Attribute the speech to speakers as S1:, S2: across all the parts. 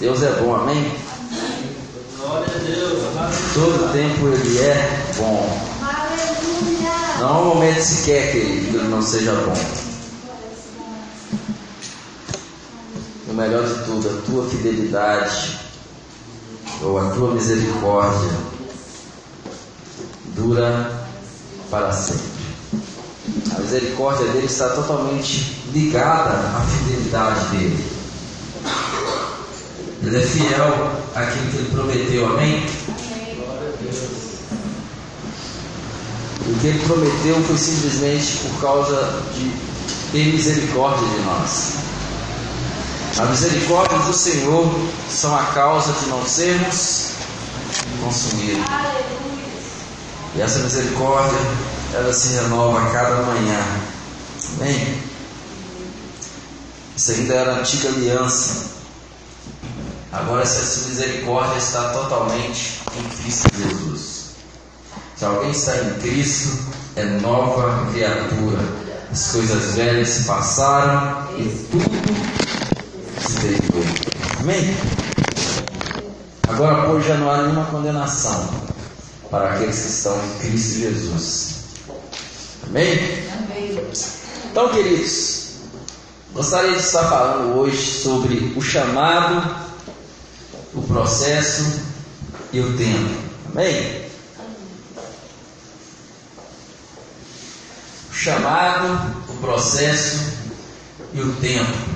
S1: Deus é bom, amém?
S2: Glória a Deus.
S1: Todo tempo Ele é bom. Não há um momento sequer, querido, que Ele não seja bom. E o melhor de tudo, a tua fidelidade ou a tua misericórdia dura para sempre. A misericórdia dele está totalmente ligada à fidelidade dele. Ele é fiel àquilo que ele prometeu, amém? O que ele prometeu foi simplesmente por causa de ter misericórdia de nós. A misericórdia do Senhor são a causa de não sermos consumidos. E essa misericórdia, ela se renova a cada manhã. Amém? Isso ainda era a antiga aliança. Agora essa misericórdia está totalmente em Cristo Jesus. Se alguém está em Cristo, é nova criatura. As coisas velhas se passaram e tudo se derivou. Amém? Agora, pois, já não há nenhuma condenação para aqueles que estão em Cristo Jesus. Amém?
S3: Amém.
S1: Então, queridos, gostaria de estar falando hoje sobre o chamado, o processo e o tempo. Amém? O chamado, o processo e o tempo.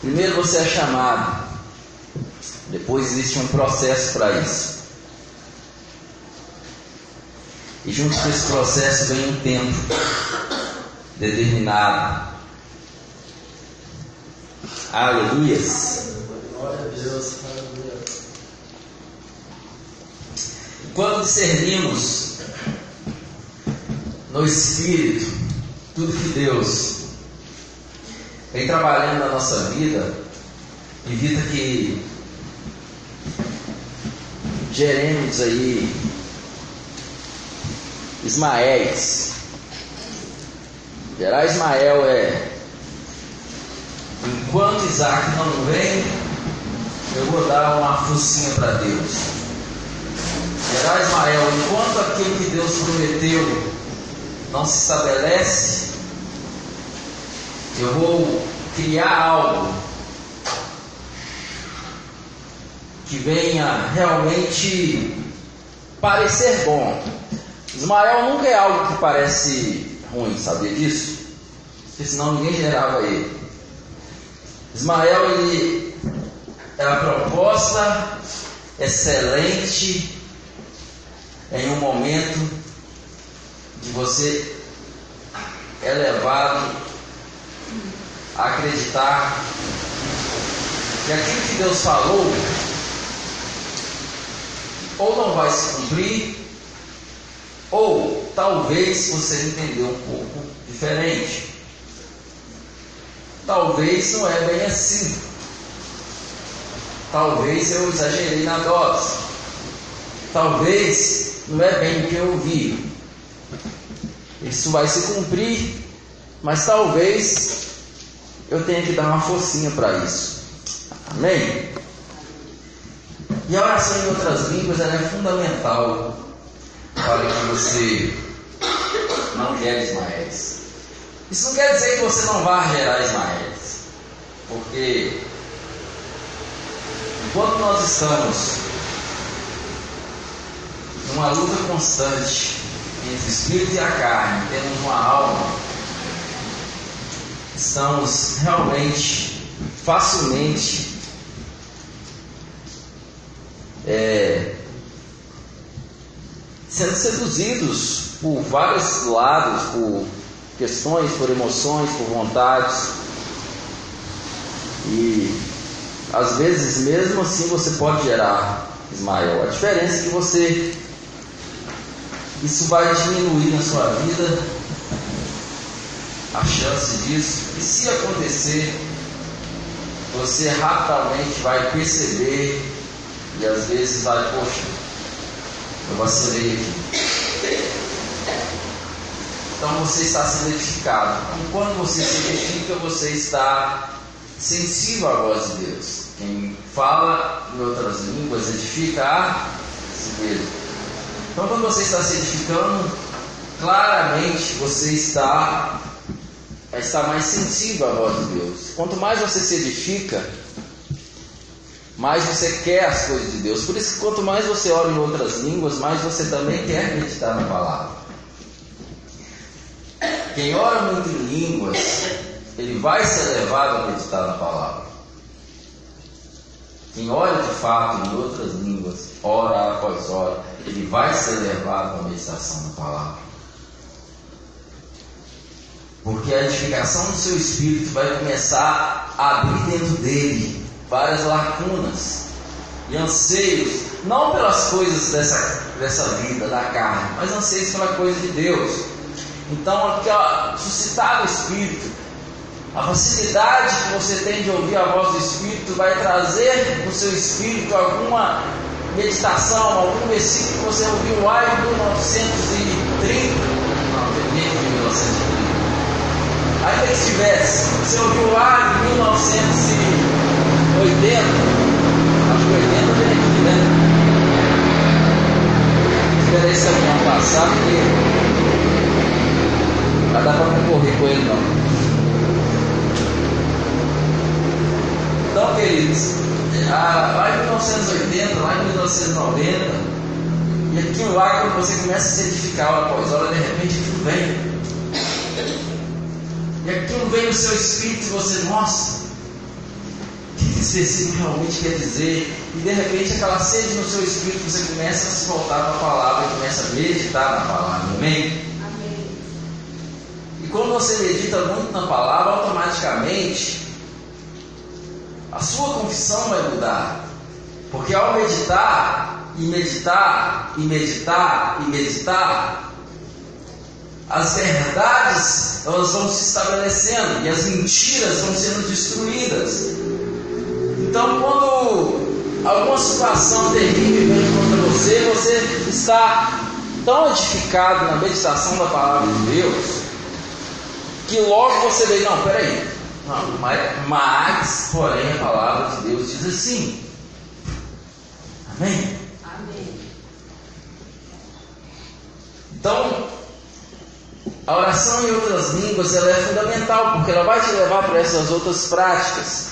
S1: Primeiro você é chamado, depois existe um processo para isso. E junto com esse processo vem um tempo determinado. Aleluias. Quando discernimos no Espírito tudo que Deus vem trabalhando na nossa vida, evita que geremos aí Ismaéis. Gerar Ismael é enquanto Isaac não vem, eu vou dar uma focinha para Deus. Gerar Ismael, enquanto aquilo que Deus prometeu não se estabelece, eu vou criar algo que venha realmente parecer bom. Ismael nunca é algo que parece ruim, sabia disso? Porque senão ninguém gerava ele. Ismael ele é a proposta excelente em um momento de você é levado a acreditar que aquilo que Deus falou ou não vai se cumprir, ou talvez você entendeu um pouco diferente. Talvez não é bem assim. Talvez eu exagerei na dose. Talvez não é bem o que eu ouvi. Isso vai se cumprir, mas talvez eu tenha que dar uma forcinha para isso. Amém? E a oração em outras línguas é fundamental para que você não gere Ismaéis. Isso não quer dizer que você não vá gerar Ismaéis, porque enquanto nós estamos numa luta constante entre o espírito e a carne, temos uma alma, estamos realmente, facilmente é, sendo seduzidos por vários lados, por questões, por emoções, por vontades. E às vezes mesmo assim você pode gerar Ismael. A diferença é que você isso vai diminuir na sua vida a chance disso. E se acontecer, você rapidamente vai perceber e às vezes vai, poxa, eu vacilei aqui. Então você está sendo edificado. E quando você se edifica, você está sensível à voz de Deus. Quem fala em outras línguas edifica a si mesmo. Então, quando você está se edificando, claramente você está, está mais sensível à voz de Deus. Quanto mais você se edifica, mais você quer as coisas de Deus. Por isso quanto mais você ora em outras línguas, mais você também quer meditar na palavra. Quem ora muito em línguas, ele vai ser levado a meditar na palavra. Quem ora de fato em outras línguas, hora após hora, ele vai ser levado à meditação na palavra. Porque a edificação do seu espírito vai começar a abrir dentro dele várias lacunas e anseios, não pelas coisas dessa, dessa vida, da carne, mas anseios pela coisa de Deus. Então, aqui, ó, suscitar o Espírito, a facilidade que você tem de ouvir a voz do Espírito vai trazer no seu espírito alguma meditação, algum versículo que você ouviu lá em 1930. Não, em 1930. Ainda que estivesse, você ouviu lá em 1980. Acho que 80 vem aqui, né? Esperei semana passada porque não dá para concorrer com ele não. Então, queridos, lá em 1980, lá em 1990, e aquilo lá, quando você começa a se edificar após hora, de repente aquilo vem. E aquilo vem no seu espírito e você, nossa, o que esse versículo realmente quer dizer? E de repente aquela sede no seu espírito, você começa a se voltar para a palavra e começa a meditar na palavra. Amém. E quando você medita muito na palavra, automaticamente a sua confissão vai mudar. Porque ao meditar, e meditar, e meditar, e meditar, as verdades elas vão se estabelecendo e as mentiras vão sendo destruídas. Então, quando alguma situação terrível vem contra você, você está tão edificado na meditação da palavra de Deus que logo você vê, não, peraí, não, mas, mas, porém, a palavra de Deus diz assim. Amém? Amém. Então, a oração em outras línguas ela é fundamental, porque ela vai te levar para essas outras práticas.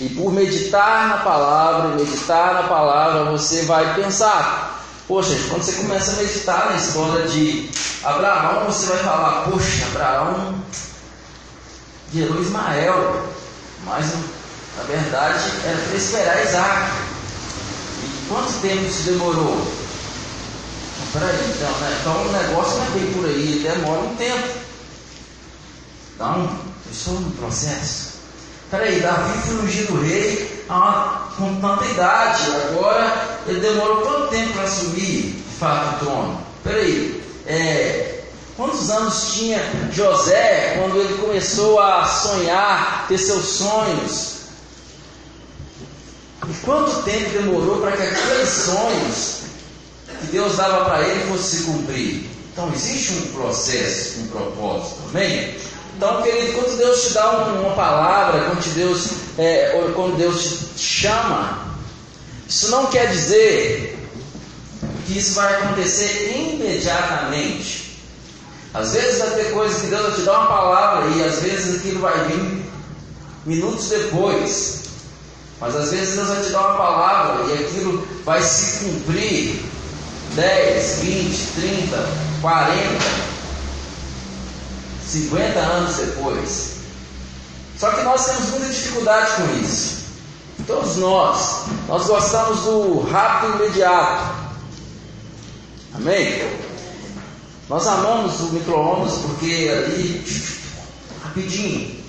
S1: E por meditar na palavra, meditar na palavra, você vai pensar. Poxa, quando você começa a meditar na história de Abraão, você vai falar, poxa, Abraão gerou Ismael, mas na verdade era para esperar Isaac. E quanto tempo isso demorou? Peraí, então, né? então o negócio não é bem por aí, demora um tempo. Então, eu estou no processo. Peraí, Davi foi ungido rei ah, com tanta idade, agora ele demorou quanto tempo para assumir de fato o trono? Peraí, é, Quantos anos tinha José quando ele começou a sonhar, ter seus sonhos? E quanto tempo demorou para que aqueles sonhos que Deus dava para ele fossem se cumprir? Então existe um processo, um propósito, amém? Então, querido, quando Deus te dá uma palavra, quando Deus, é, quando Deus te chama, isso não quer dizer que isso vai acontecer imediatamente. Às vezes vai ter coisas que Deus vai te dar uma palavra e às vezes aquilo vai vir minutos depois. Mas às vezes Deus vai te dar uma palavra e aquilo vai se cumprir 10, 20, 30, 40, 50 anos depois. Só que nós temos muita dificuldade com isso. Todos nós. Nós gostamos do rápido imediato. Amém? Nós amamos o micro-ondas porque ali, rapidinho,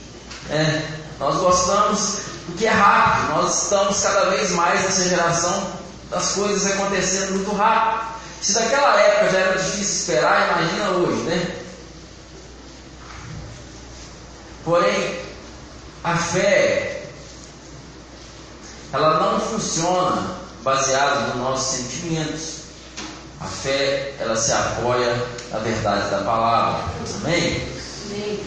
S1: é, nós gostamos porque é rápido, nós estamos cada vez mais nessa geração das coisas acontecendo muito rápido. Se naquela época já era difícil esperar, imagina hoje, né? Porém, a fé, ela não funciona baseada nos nossos sentimentos. A fé, ela se apoia na verdade da palavra. Amém? Amém.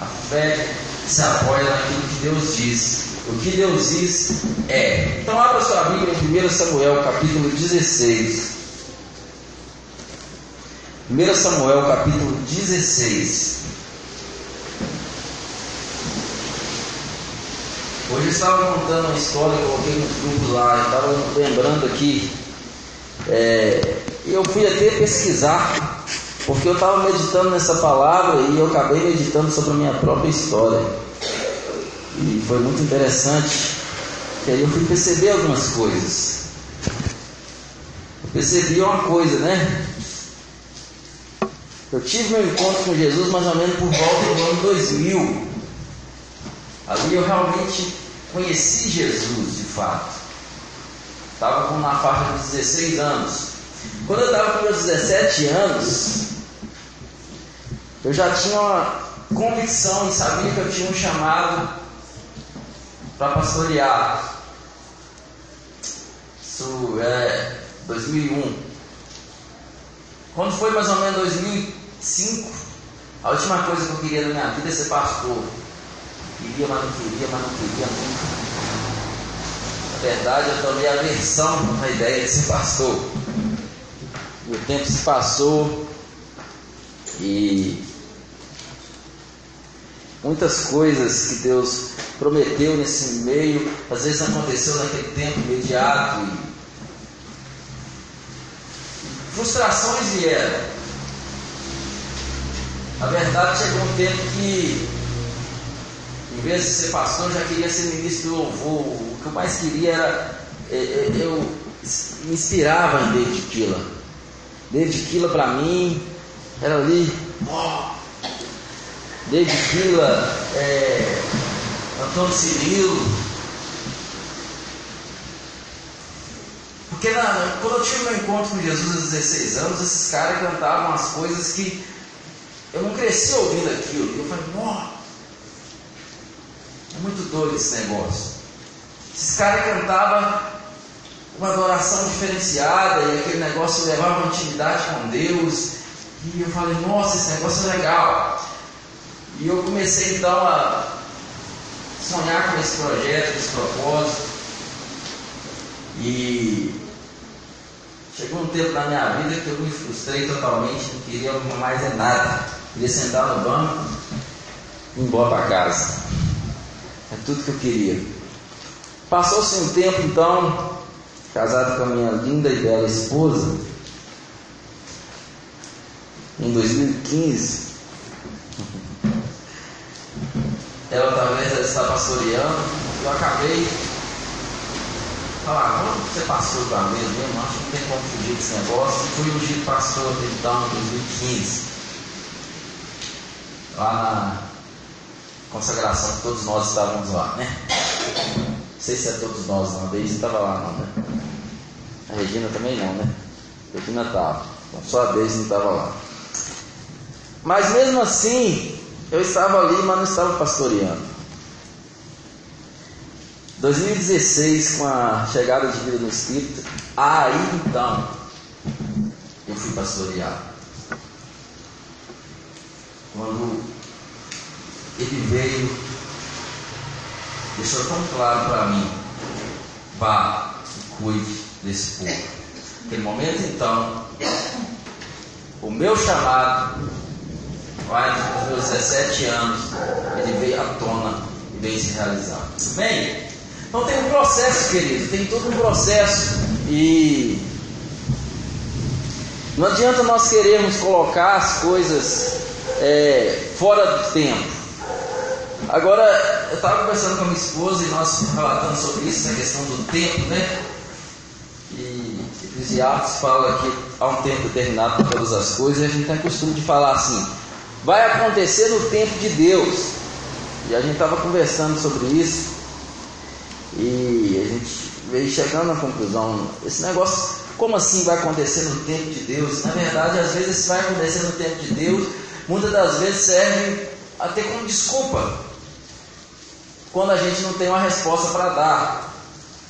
S1: A fé se apoia naquilo que Deus diz. O que Deus diz é. Então abra sua Bíblia em 1 Samuel capítulo 16. 1 Samuel capítulo 16. Hoje eu estava contando uma história, eu coloquei nos grupos lá, eu estava lembrando aqui. É, eu fui até pesquisar, porque eu estava meditando nessa palavra e eu acabei meditando sobre a minha própria história. E foi muito interessante, que aí eu fui perceber algumas coisas. Eu percebi uma coisa, né? Eu tive meu encontro com Jesus mais ou menos por volta do ano 2000. Ali eu realmente conheci Jesus de fato. Estava com na faixa de 16 anos. Quando eu estava com meus 17 anos, eu já tinha uma convicção e sabia que eu tinha um chamado para pastorear. Isso é 2001. Quando foi mais ou menos 2005, a última coisa que eu queria na minha vida é ser pastor. Queria, mas não queria, mas não queria nunca. Verdade, eu tomei aversão na ideia de ser pastor. E o tempo se passou e muitas coisas que Deus prometeu nesse meio, às vezes aconteceu naquele tempo imediato. Frustrações vieram. Na verdade, chegou um tempo que em vez de ser pastor, eu já queria ser ministro do louvor. Que eu mais queria era. É, é, eu me inspirava em David Killa. David Killa para mim era ali. David Killa, é, Antônio Cirilo. Porque na, quando eu tive meu encontro com Jesus aos 16 anos, esses caras cantavam as coisas que eu não cresci ouvindo aquilo. Eu falei, nossa. É muito doido esse negócio. Esses caras cantavam uma adoração diferenciada e aquele negócio levava uma intimidade com Deus. E eu falei, nossa, esse negócio é legal. E eu comecei então a sonhar com esse projeto, esse propósito. E chegou um tempo na minha vida que eu me frustrei totalmente, não queria mais é nada. Queria sentar no banco e ir embora para casa. É tudo que eu queria. Passou-se um tempo então, casado com a minha linda e bela esposa, em 2015. Ela talvez ela está pastoreando, eu acabei falar, vamos ser pastor da vez mesmo, acho que não tem como fugir desse negócio. Fui ungido pastor então em 2015. Lá na consagração que todos nós estávamos lá, né? Não sei se é todos nós, não. A Deise estava lá, não, né? A Regina também não, né? A Regina estava. Então só a Deise não estava lá. Mas mesmo assim, eu estava ali, mas não estava pastoreando. 2016, com a chegada de vida no Espírito, aí então eu fui pastorear. Quando ele veio, deixou tão claro para mim: vá e cuide desse povo. Naquele momento, então, o meu chamado, vai dos meus 17 anos, ele veio à tona e veio se realizar. Bem, então tem um processo, querido, tem todo um processo e não adianta nós queremos colocar as coisas é, fora do tempo. Agora, eu estava conversando com a minha esposa e nós relatando sobre isso, a questão do tempo, né? E Eclesiastes fala que há um tempo determinado para todas as coisas, e a gente tem costume de falar assim: vai acontecer no tempo de Deus. E a gente estava conversando sobre isso, e a gente veio chegando à conclusão: esse negócio, como assim vai acontecer no tempo de Deus? Na verdade, às vezes, vai acontecer no tempo de Deus, muitas das vezes serve até como desculpa quando a gente não tem uma resposta para dar.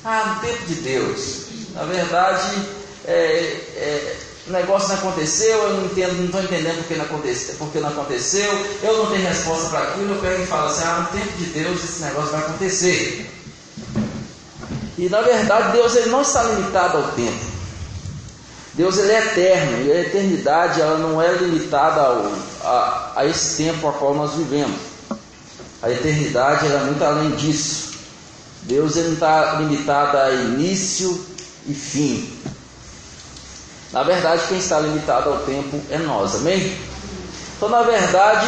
S1: Ah, no tempo de Deus. Na verdade, é, é, o negócio não aconteceu, eu não entendo, não estou entendendo porque não, aconteceu, porque não aconteceu, eu não tenho resposta para aquilo, eu pego e falo assim, ah, no tempo de Deus esse negócio vai acontecer. E na verdade Deus ele não está limitado ao tempo. Deus ele é eterno e a eternidade ela não é limitada ao, a, a esse tempo a qual nós vivemos. A eternidade ela é muito além disso. Deus não está limitado a início e fim. Na verdade, quem está limitado ao tempo é nós, amém? Então, na verdade,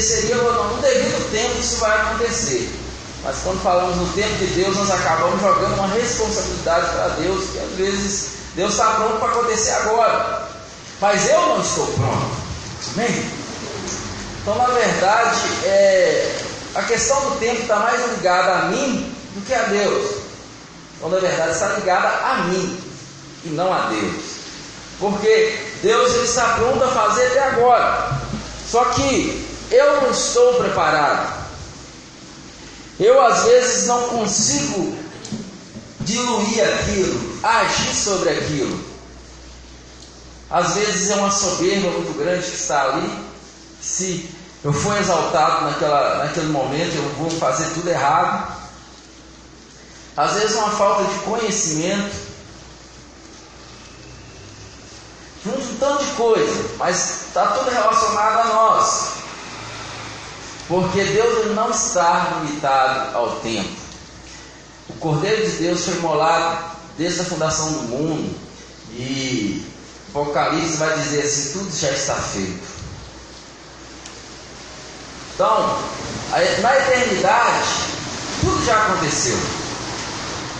S1: seria no devido tempo isso vai acontecer. Mas quando falamos no tempo de Deus, nós acabamos jogando uma responsabilidade para Deus, que às vezes Deus está pronto para acontecer agora. Mas eu não estou pronto. Amém? Então, na verdade, é, a questão do tempo está mais ligada a mim do que a Deus. Então, na verdade, está ligada a mim e não a Deus. Porque Deus ele está pronto a fazer até agora. Só que eu não estou preparado. Eu às vezes não consigo diluir aquilo, agir sobre aquilo. Às vezes é uma soberba muito grande que está ali. Se eu for exaltado naquela, naquele momento, eu vou fazer tudo errado. Às vezes uma falta de conhecimento. Um tanto de coisa, mas está tudo relacionado a nós. Porque Deus não está limitado ao tempo. O Cordeiro de Deus foi molado desde a fundação do mundo. E Apocalipse vai dizer assim: tudo já está feito. Então, na eternidade, tudo já aconteceu.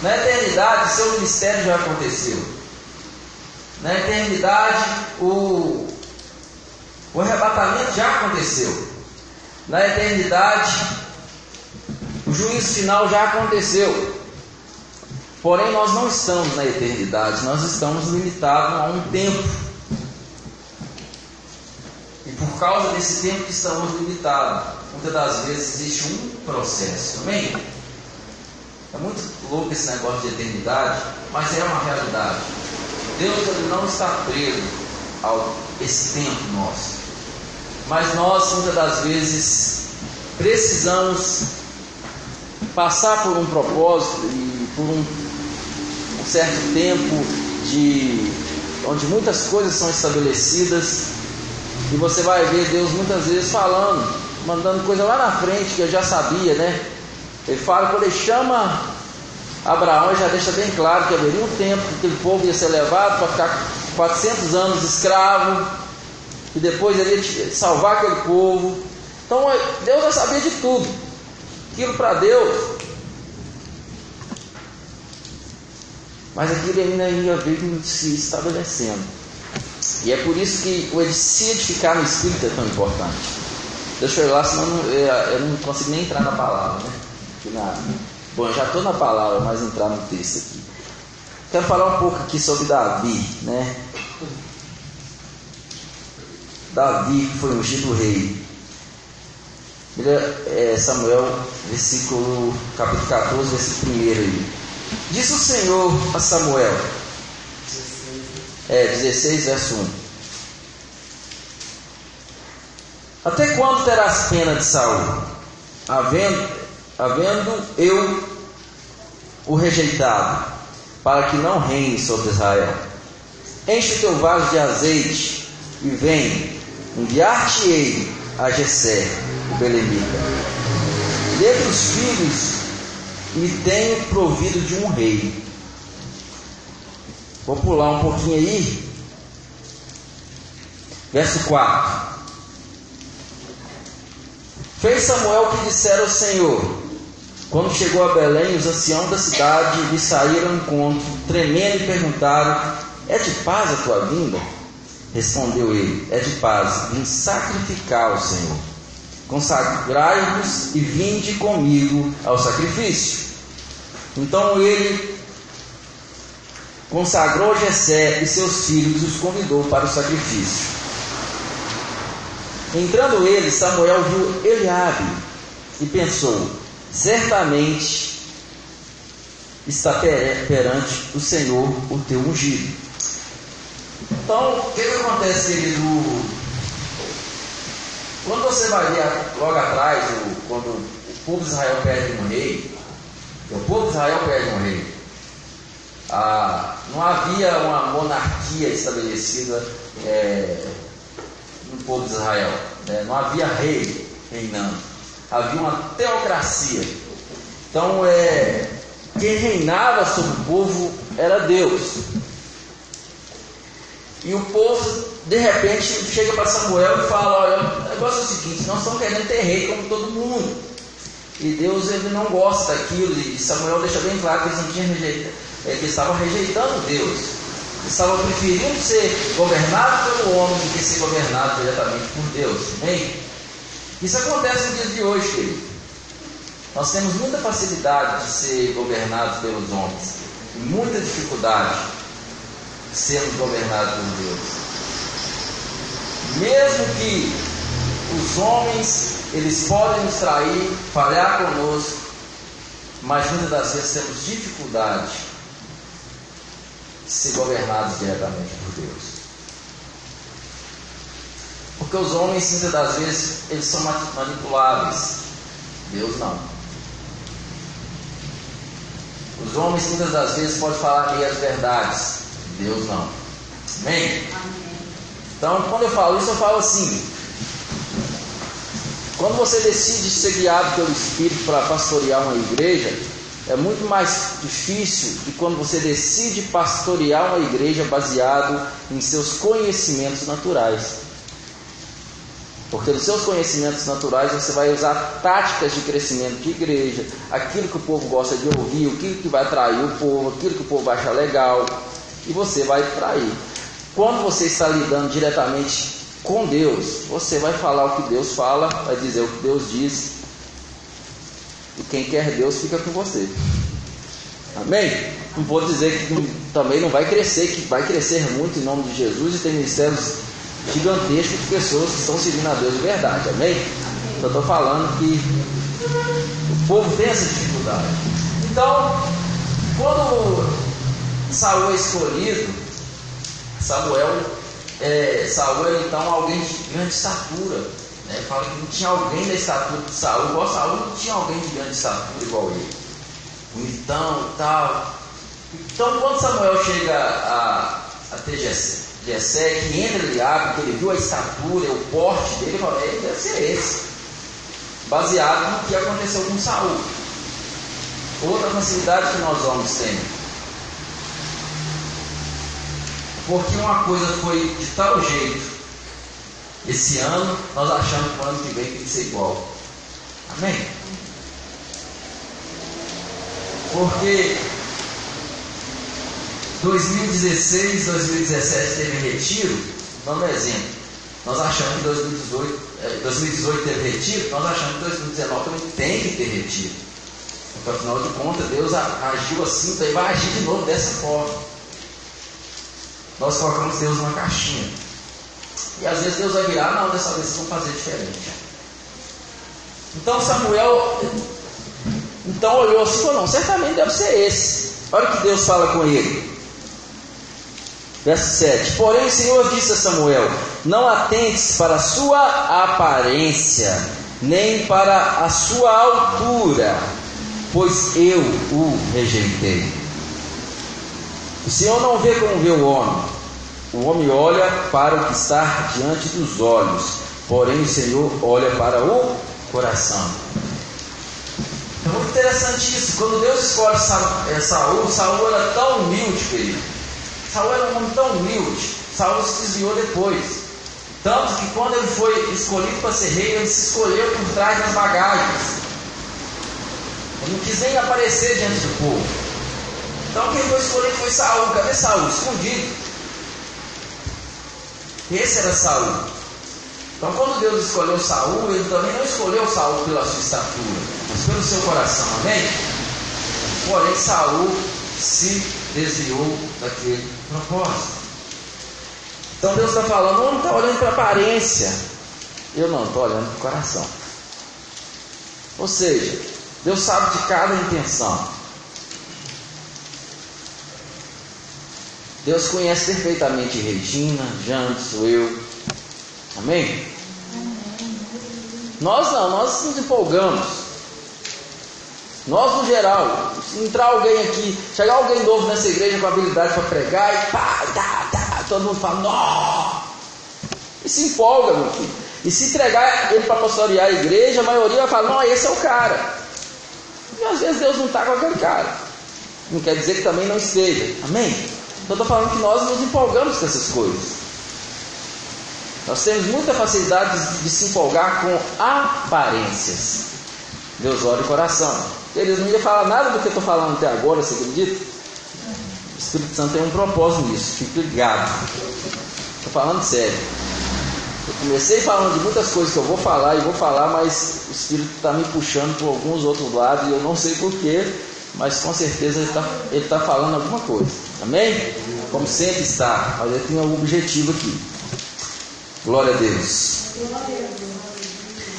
S1: Na eternidade, seu ministério já aconteceu. Na eternidade, o, o arrebatamento já aconteceu. Na eternidade, o juízo final já aconteceu. Porém, nós não estamos na eternidade, nós estamos limitados a um tempo. Por causa desse tempo que estamos limitados, muitas das vezes existe um processo. Amém? É muito louco esse negócio de eternidade, mas é uma realidade. Deus não está preso a esse tempo nosso. Mas nós, muitas das vezes, precisamos passar por um propósito e por um, um certo tempo de onde muitas coisas são estabelecidas e você vai ver Deus muitas vezes falando, mandando coisa lá na frente que eu já sabia, né? Ele fala, quando ele chama Abraão, ele já deixa bem claro que haveria um tempo que aquele povo ia ser levado para ficar 400 anos escravo e depois ele ia salvar aquele povo. Então Deus já sabia de tudo. Aquilo para Deus. Mas aquilo ainda ia vir se estabelecendo. E é por isso que o se edificar no Espírito é tão importante. Deixa eu ir lá, senão eu não, eu não consigo nem entrar na palavra. Né? Na, bom, já estou na palavra, mas entrar no texto aqui. Quero falar um pouco aqui sobre Davi. Né? Davi foi ungido rei. É Samuel, versículo, capítulo 14, versículo 1 aí. Diz o Senhor a Samuel. É, 16, verso 1. Até quando terás pena de Saul? Havendo, havendo eu o rejeitado, para que não reine sobre Israel. Enche o teu vaso de azeite e vem, enviar-te-ei a Jessé, o Belemita. Dentre os filhos me tenho provido de um rei. Vou pular um pouquinho aí. Verso 4. Fez Samuel o que dissera o Senhor. Quando chegou a Belém, os anciãos da cidade lhe saíram ao encontro, tremendo, e perguntaram: É de paz a tua vinda? Respondeu ele: É de paz, vim sacrificar ao Senhor. Consagrai-vos e vinde comigo ao sacrifício. Então ele consagrou Jessé e seus filhos e os convidou para o sacrifício. Entrando ele, Samuel viu Eliabe e pensou: certamente está perante o Senhor o teu ungido. Então, o que, acontece, querido? Quando você vai ver logo atrás, quando o povo de Israel perde um rei, O povo de Israel perde um rei. Ah, não havia uma monarquia estabelecida é, no povo de Israel. Né? Não havia rei reinando. Havia uma teocracia. Então, é, quem reinava sobre o povo era Deus. E o povo, de repente, chega para Samuel e fala: Olha, o negócio é o seguinte, nós estamos querendo ter rei como todo mundo. E Deus ele não gosta daquilo, e Samuel deixa bem claro que eles não tinham rejeitado, é, que estavam rejeitando Deus. Estavam preferindo ser governados pelo homem do que ser governados diretamente por Deus. Amém? Isso acontece no dia de hoje, querido. Nós temos muita facilidade de ser governados pelos homens, e muita dificuldade de sermos governados por Deus. Mesmo que os homens eles podem nos trair, falhar conosco, mas muitas das vezes temos dificuldade ser governados diretamente por Deus. Porque os homens, muitas das vezes, eles são manipuláveis. Deus não. Os homens, muitas das vezes, podem falar meias verdades. Deus não. Amém? Amém? Então, quando eu falo isso, eu falo assim: quando você decide ser guiado pelo Espírito para pastorear uma igreja, é muito mais difícil de quando você decide pastorear uma igreja baseado em seus conhecimentos naturais. Porque nos seus conhecimentos naturais você vai usar táticas de crescimento de igreja, aquilo que o povo gosta de ouvir, aquilo que vai atrair o povo, aquilo que o povo vai achar legal, e você vai trair. Quando você está lidando diretamente com Deus. Você vai falar o que Deus fala, vai dizer o que Deus diz. Quem quer Deus fica com você. Amém? Não vou dizer que também não vai crescer, que vai crescer muito em nome de Jesus e tem ministérios gigantescos de pessoas que estão seguindo a Deus de verdade. Amém? Eu estou falando que o povo tem essa dificuldade. Então, quando Saul é escolhido, Samuel é, Saul era então alguém de grande estatura. Né? Fala que não tinha alguém da estatura de Saul, igual Saul não tinha alguém de grande estatura igual ele. Bonitão e tal. Então quando Samuel chega a, a ter Jessé, que entra Eliabe, que ele viu a estatura, o porte dele, ele fala, ele deve ser esse. Baseado no que aconteceu com Saul. Outra facilidade que nós homens temos porque uma coisa foi de tal jeito esse ano, nós achamos que o ano que vem tem que ser igual. Amém? Porque 2016, 2017 teve retiro, dando um exemplo. Nós achamos que 2018, 2018 é, teve retiro, nós achamos que 2019 também tem que ter retiro. Porque afinal de contas, Deus agiu assim, então vai agir de novo dessa forma nós colocamos Deus numa caixinha. E às vezes Deus vai virar, não, dessa vez vocês vão fazer diferente. Então Samuel então olhou assim e falou, não, certamente deve ser esse. Olha o que Deus fala com ele. Verso 7. Porém o Senhor disse a Samuel: Não atentes para a sua aparência, nem para a sua altura, pois eu o rejeitei. O Senhor não vê como vê o homem. O homem olha para o que está diante dos olhos, porém o Senhor olha para o coração. É muito interessante isso. Quando Deus escolhe é, Saul, Saul era tão humilde, querido. Saul era um homem tão humilde. Saul se desviou depois. Tanto que quando ele foi escolhido para ser rei, ele se escolheu por trás das bagagens. Ele não quis nem aparecer diante do povo. Então quem foi escolhido foi Saul. Cadê Saul? Escondido. Esse era Saul. Então quando Deus escolheu Saul, ele também não escolheu Saul pela sua estatura, mas pelo seu coração, amém? Porém, Saul se desviou daquele propósito. Então Deus está falando, não está olhando para a aparência. Eu não estou olhando para o coração. Ou seja, Deus sabe de cada intenção. Deus conhece perfeitamente Regina, Jantos, eu. Amém? Nós não, nós nos empolgamos. Nós, no geral, se entrar alguém aqui, chegar alguém novo nessa igreja com habilidade para pregar e pá, tá, tá, todo mundo fala, nó! E se empolga, meu filho. E se entregar ele para pastorear a igreja, a maioria vai falar, não, esse é o cara. E às vezes Deus não está com aquele cara. Não quer dizer que também não esteja. Amém? Então estou falando que nós nos empolgamos com essas coisas. Nós temos muita facilidade de, se empolgar com aparências. Deus olha o coração. Eles não ia falar nada do que eu estou falando até agora, você acredita? O Espírito Santo tem um propósito nisso, fique ligado. Estou falando sério. Eu comecei falando de muitas coisas que eu vou falar e vou falar, mas o Espírito está me puxando por alguns outros lados e eu não sei porquê, mas com certeza ele está tá falando alguma coisa. Amém? Como sempre está, mas ele tem um objetivo aqui. Glória a Deus.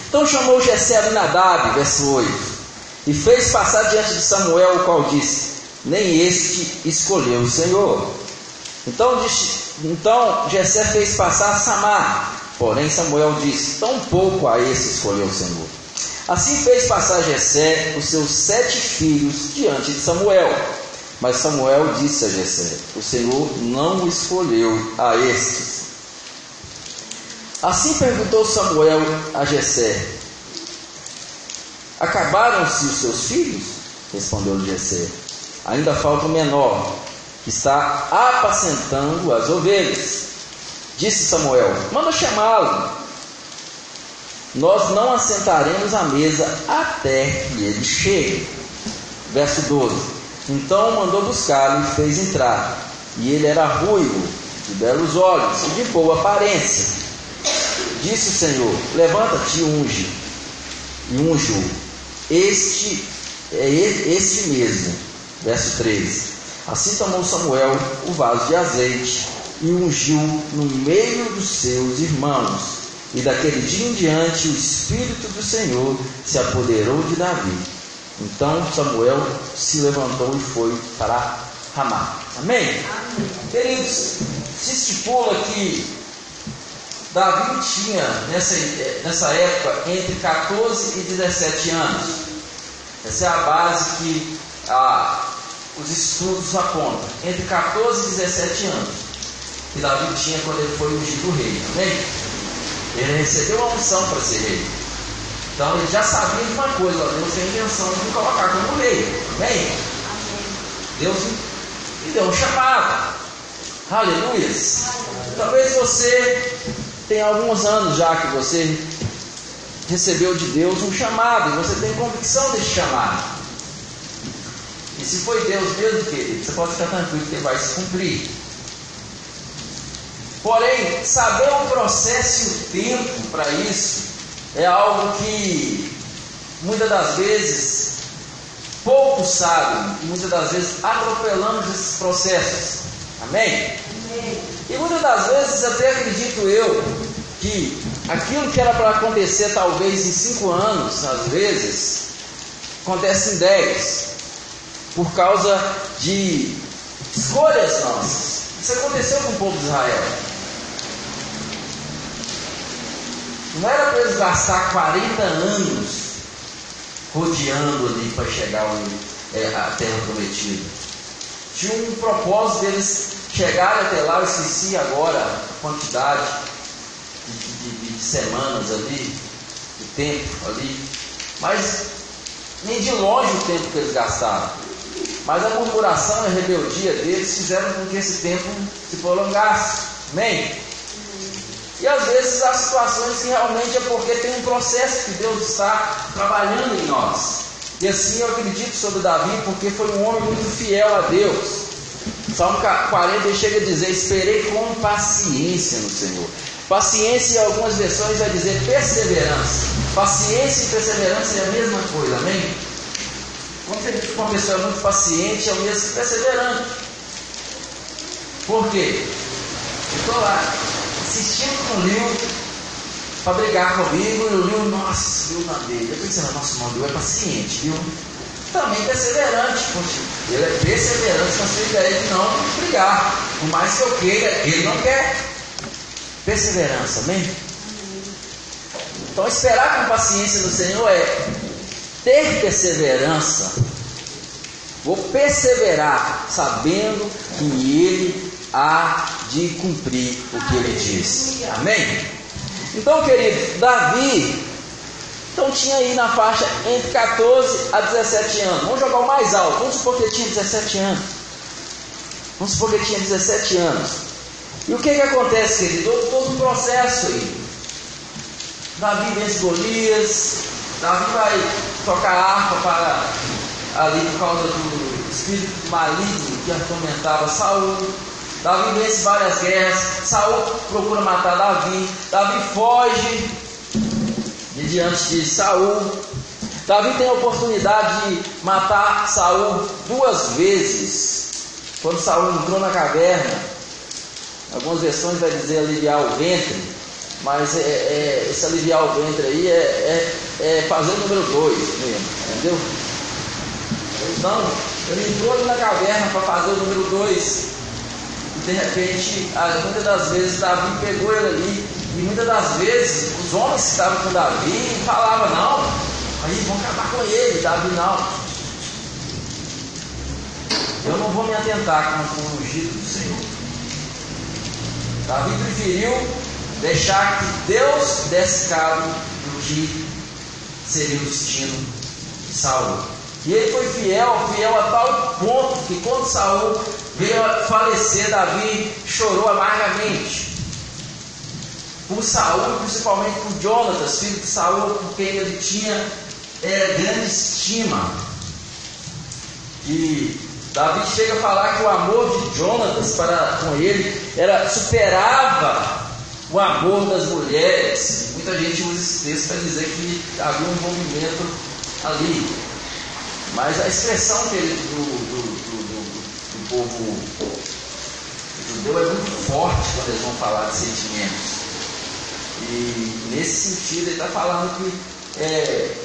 S1: Então chamou Jessé Abinadab, verso 8, e fez passar diante de Samuel, o qual disse: Nem este escolheu o Senhor. Então, então Jessé fez passar Samar, porém Samuel disse: Tão pouco a esse escolheu o Senhor. Assim fez passar Jessé os seus sete filhos diante de Samuel. Mas Samuel disse a Jessé: O Senhor não escolheu a estes Assim perguntou Samuel a Jessé: Acabaram-se os seus filhos? Respondeu Jessé: Ainda falta o menor, que está apacentando as ovelhas. Disse Samuel: Manda chamá-lo. Nós não assentaremos à mesa até que ele chegue. Verso 12: Então mandou buscá-lo e fez entrar. E ele era ruivo, de belos olhos e de boa aparência Disse o Senhor: Levanta-te e unge, e unge Este é este mesmo. Verso 13. Assim tomou Samuel o vaso de azeite e ungiu no meio dos seus irmãos. E daquele dia em diante o Espírito do Senhor se apoderou de Davi. Então Samuel se levantou e foi para Ramá. Amém? Amém. Queridos, se estipula que Davi tinha nessa, nessa época entre 14 e 17 anos. Essa é a base que ah, os estudos apontam. Entre 14 e 17 anos que Davi tinha quando ele foi ungido rei. Amém? Ele recebeu uma unção para ser rei. Então ele já sabia de uma coisa, Deus tem a intenção de me colocar como rei. Amém? Deus me deu um chamado. Aleluia. Talvez você tem alguns anos já que você recebeu de Deus um chamado e você tem convicção desse chamado. E se foi Deus mesmo, querido, você pode ficar tranquilo que ele vai se cumprir. Porém, saber o processo e o tempo para isso é algo que muitas das vezes poucos sabem, e muitas das vezes atropelamos esses processos. Amém? E muitas das vezes até acredito eu que aquilo que era para acontecer talvez em cinco anos, às vezes, acontece em dez, por causa de escolhas nossas. Isso aconteceu com o povo de Israel. Não era para eles gastar 40 anos rodeando ali para chegar é, à terra prometida. Tinha um propósito deles Chegaram até lá, eu esqueci agora a quantidade de, de, de semanas ali, de tempo ali, mas nem de longe o tempo que eles gastaram. Mas a murmuração e a rebeldia deles fizeram com que esse tempo se prolongasse. Amém? E às vezes há situações que realmente é porque tem um processo que Deus está trabalhando em nós. E assim eu acredito sobre Davi, porque foi um homem muito fiel a Deus. Salmo 40 chega a dizer: Esperei com paciência no Senhor. Paciência, em algumas versões, vai dizer perseverança. Paciência e perseverança é a mesma coisa, amém? Quando você fica uma pessoa muito paciente, é o mesmo perseverante. Por quê? Estou lá, assistindo com o Lio para brigar comigo, e o Lio, nossa, viu dele. Eu pensei, nossa, Lio é paciente, viu? também perseverante, poxa, ele é perseverante na sua ideia de não brigar. Por mais que eu queira, ele não quer. Perseverança, amém? Então esperar com paciência no Senhor é ter perseverança. Vou perseverar, sabendo que ele há de cumprir o que ele disse. Amém? Então, querido, Davi, então tinha aí na faixa entre 14 a 17 anos. Vamos jogar o mais alto. Vamos supor que ele tinha 17 anos. Vamos supor que ele tinha 17 anos. E o que, que acontece, querido? Todo um processo aí. Davi vence Golias, Davi vai tocar harpa para ali por causa do espírito maligno que atormentava Saul. Davi vence várias guerras. Saul procura matar Davi. Davi foge de diante de Saul. Davi tem a oportunidade de matar Saul duas vezes. Quando Saul entrou na caverna, algumas versões vai dizer aliviar o ventre, mas é, é, esse aliviar o ventre aí é, é, é fazer o número dois. mesmo, entendeu? Então, ele entrou na caverna para fazer o número dois de repente, muitas das vezes Davi pegou ele ali. E muitas das vezes os homens que estavam com Davi falavam, não, aí vão acabar com ele, Davi não. Eu não vou me atentar com o ungido do Senhor. Davi preferiu deixar que Deus desse cabo do que seria o destino de Saul. E ele foi fiel, fiel a tal ponto que quando Saul veio a falecer, Davi chorou amargamente. Por Saul, principalmente por Jonatas, filho de Saul, por quem ele tinha é, grande estima. E Davi chega a falar que o amor de Jonatas para com ele era superava o amor das mulheres. Muita gente usa esse texto para dizer que havia um envolvimento ali. Mas a expressão que ele, do, do, do, do, povo judeu é muito forte quando eles vão falar de sentimentos. E nesse sentido ele está falando que é,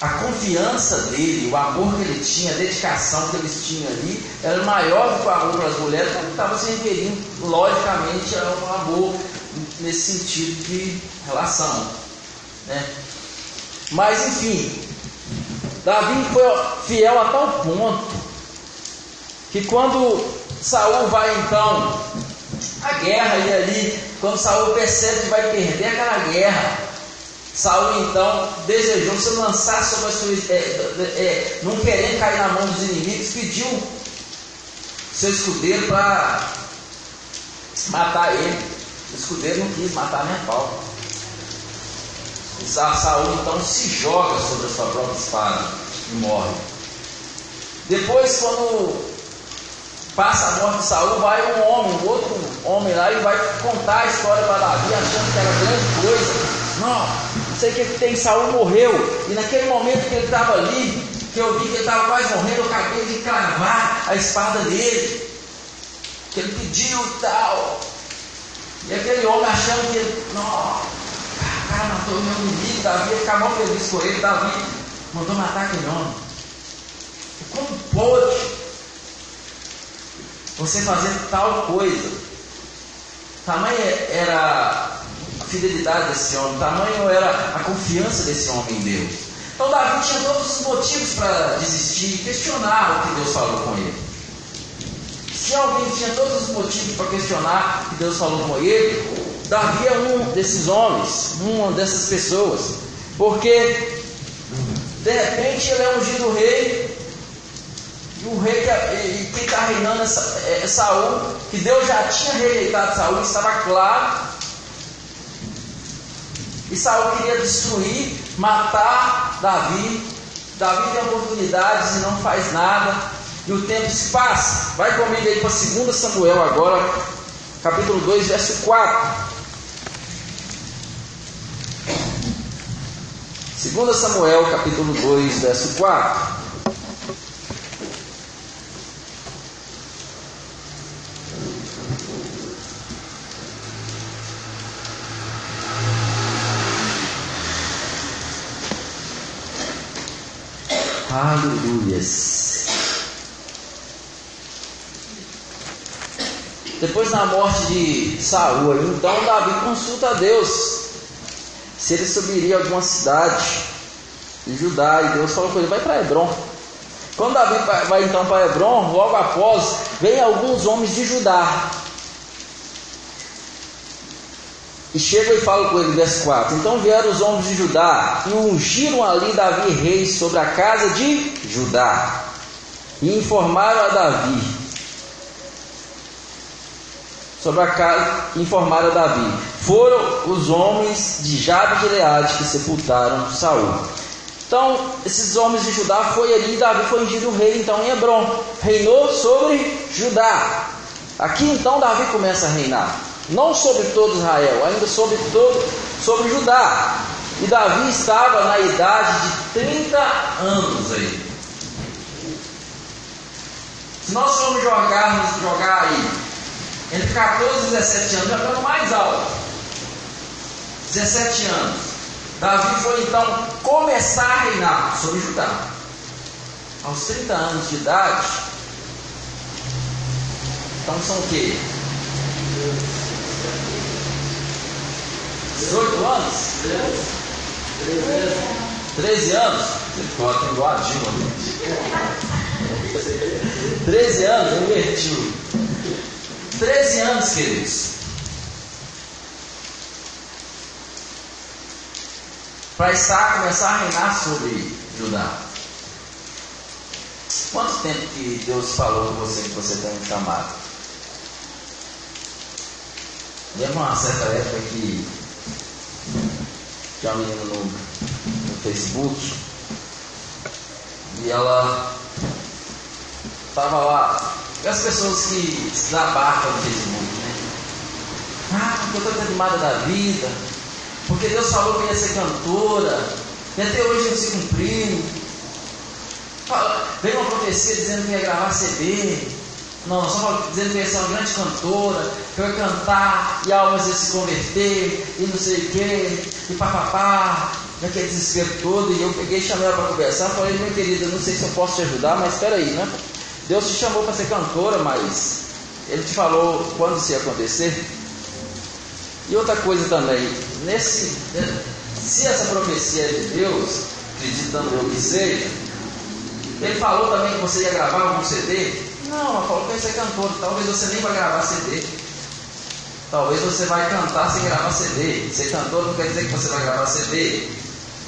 S1: a confiança dele, o amor que ele tinha, a dedicação que eles tinham ali, era maior do que o amor para as mulheres, porque estava se referindo, logicamente, a um amor nesse sentido de relação. Né? Mas, enfim, Davi foi fiel a tal ponto que quando Saul vai então a guerra e ali, quando Saul percebe que vai perder aquela guerra, Saul então desejou se lançar sobre a sua. É, é, não querendo cair na mão dos inimigos, pediu seu escudeiro para matar ele. O escudeiro não quis matar nem pau. Saul então se joga sobre a sua própria espada e morre. Depois, quando passa a morte de Saul, vai um homem, um outro homem lá, e vai contar a história para Davi, achando que era grande coisa. Não, sei que tem, Saul morreu. E naquele momento que ele estava ali, que eu vi que ele estava quase morrendo, eu acabei de cravar a espada dele. Que ele pediu e tal. E aquele homem achando que ele, não, o cara matou o meu inimigo, Davi ia ficar mal feliz com ele, Davi mandou matar aquele homem. Como pode você fazer tal coisa? Tamanha era fidelidade desse homem, tamanho era a confiança desse homem em Deus. Então Davi tinha todos os motivos para desistir e questionar o que Deus falou com ele. Se alguém tinha todos os motivos para questionar o que Deus falou com ele, Davi é um desses homens, uma dessas pessoas, porque de repente ele é ungido rei, e o rei e quem está reinando é, é Saul, que Deus já tinha rejeitado Saul, estava claro, e Saul queria destruir, matar Davi. Davi tem oportunidades e não faz nada. E o tempo se passa. Vai comigo aí para 2 Samuel agora, capítulo 2, verso 4. 2 Samuel, capítulo 2, verso 4. Aleluias. Depois da morte de Saul, então Davi consulta a Deus se ele subiria a alguma cidade de Judá. E Deus falou com ele: vai para Hebron. Quando Davi vai então para Hebron, logo após, vem alguns homens de Judá. E chega e fala com ele, verso 4: Então vieram os homens de Judá e ungiram ali Davi rei sobre a casa de Judá. E informaram a Davi sobre a casa, informaram a Davi. Foram os homens de Jabe de Leade que sepultaram Saul. Então, esses homens de Judá foi ali, Davi foi ungido rei, então em Hebron, reinou sobre Judá. Aqui então Davi começa a reinar, não sobre todo Israel, ainda sobre todo, sobre Judá. E Davi estava na idade de 30 anos aí. Se nós formos jogarmos, jogar aí, entre 14 e 17 anos, já estamos mais alto. 17 anos. Davi foi então começar a reinar sobre Judá. Aos 30 anos de idade, então são o quê? 18 anos? 13 anos? Ele coloca engoadinho ali. 13 anos, invertiu. 13 anos, queridos. Para estar, começar a reinar sobre Judá. Quanto tempo que Deus falou com você que você tem um chamado? Lembra uma certa época que menina no, no Facebook e ela estava lá. E as pessoas que se desabafam no Facebook, né? Ah, porque eu estou animada da vida, porque Deus falou que ia ser cantora, e até hoje não se cumpriu. Veio uma profecia dizendo que ia gravar CD. Não, só dizendo que ia ser uma grande cantora, que ia cantar e almas iam se converter, e não sei o quê, e papapá, naquele desespero todo. E eu peguei e chamei ela para conversar. Falei, minha querida, não sei se eu posso te ajudar, mas espera aí, né? Deus te chamou para ser cantora, mas Ele te falou quando isso ia acontecer. E outra coisa também, nesse, se essa profecia é de Deus, acreditando eu que seja, Ele falou também que você ia gravar algum CD. Não, falou que ia ser cantor. Talvez você nem vai gravar CD. Talvez você vai cantar sem gravar CD. Ser cantor não quer dizer que você vai gravar CD.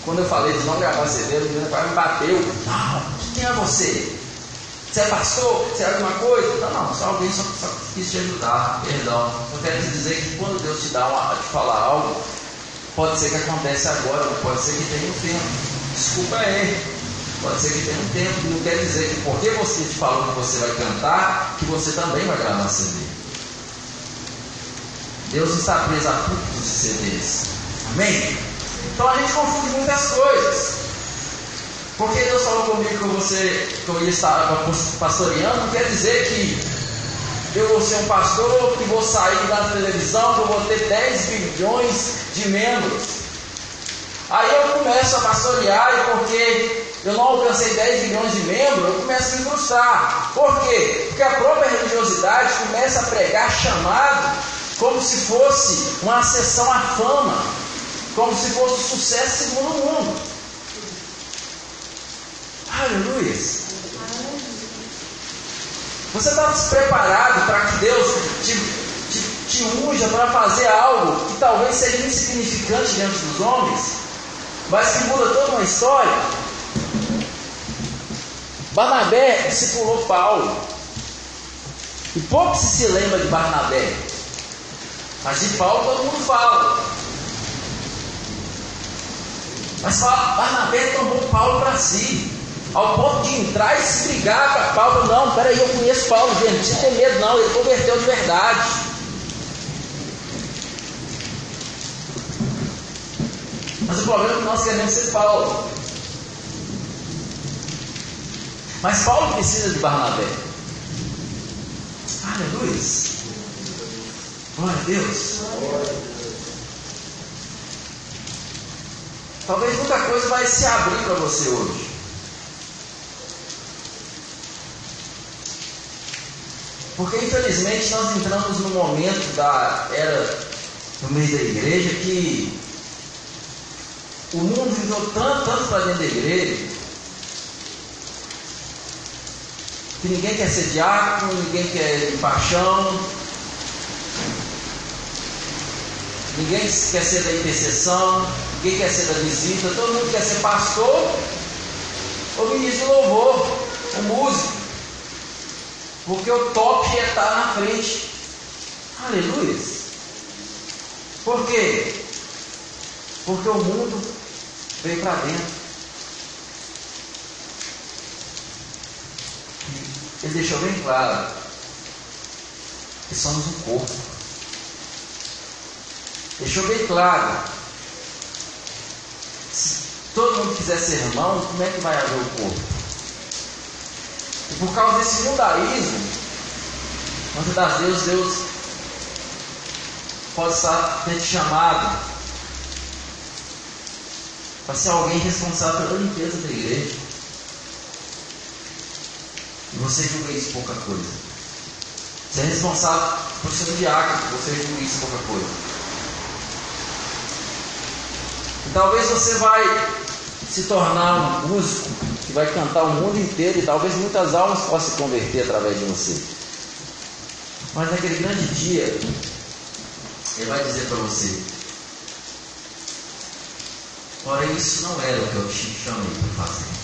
S1: Quando eu falei de não gravar CD, o menino me bateu. Não, quem é você? Você é pastor? Você é alguma coisa? Não, não, só alguém só, só quis te ajudar, perdão. Eu quero te dizer que quando Deus te dá uma, te falar algo, pode ser que aconteça agora, pode ser que tenha um tempo. Desculpa aí. Pode ser que tenha um tempo, não quer dizer que porque você falou que você vai cantar, que você também vai gravar CD. Deus está preso a púlpitos de CDs. Amém? Então a gente confunde muitas coisas. Porque Deus falou comigo que, você, que eu ia estar pastoreando, não quer dizer que eu vou ser um pastor, que vou sair da televisão, que eu vou ter 10 bilhões de membros. Aí eu começo a pastorear e porque eu não alcancei 10 bilhões de membros, eu começo a me frustrar. Por quê? Porque a própria religiosidade começa a pregar chamado como se fosse uma acessão à fama, como se fosse sucesso segundo o mundo. Aleluia. Você está despreparado para que Deus te, te, te unja para fazer algo que talvez seja insignificante diante dos homens, mas que muda toda uma história? Barnabé discipulou Paulo. E pouco se, se lembra de Barnabé. Mas de Paulo todo mundo fala. Mas Barnabé tomou Paulo para si. Ao ponto de entrar e se brigar com a Paulo. Não, peraí, eu conheço Paulo, gente. Não ter medo, não. Ele converteu de verdade. Mas o problema é que nós queremos ser Paulo. Mas Paulo precisa de Barnabé. Aleluia. Glória a Deus. Talvez muita coisa vai se abrir para você hoje. Porque infelizmente nós entramos num momento da era no meio da igreja que O mundo entrou tanto, tanto para dentro da igreja, que ninguém quer ser diácono, ninguém quer paixão, ninguém quer ser da intercessão, ninguém quer ser da visita, todo mundo quer ser pastor ou ministro louvor, o músico, porque o top é estar na frente. Aleluia. Por quê? Porque o mundo veio para dentro. Ele deixou bem claro que somos um corpo. Deixou bem claro. Se todo mundo quiser ser irmão, como é que vai haver o corpo? E por causa desse judaísmo, muitas das vezes Deus pode estar ter te chamado para ser alguém responsável pela limpeza da igreja. Você julga isso pouca coisa. Você é responsável por ser um diácono, você julga isso pouca coisa. E talvez você vai se tornar um músico que vai cantar o mundo inteiro e talvez muitas almas possam se converter através de você. Mas naquele grande dia, ele vai dizer para você: Porém, isso não era o que eu te chamei para fazer.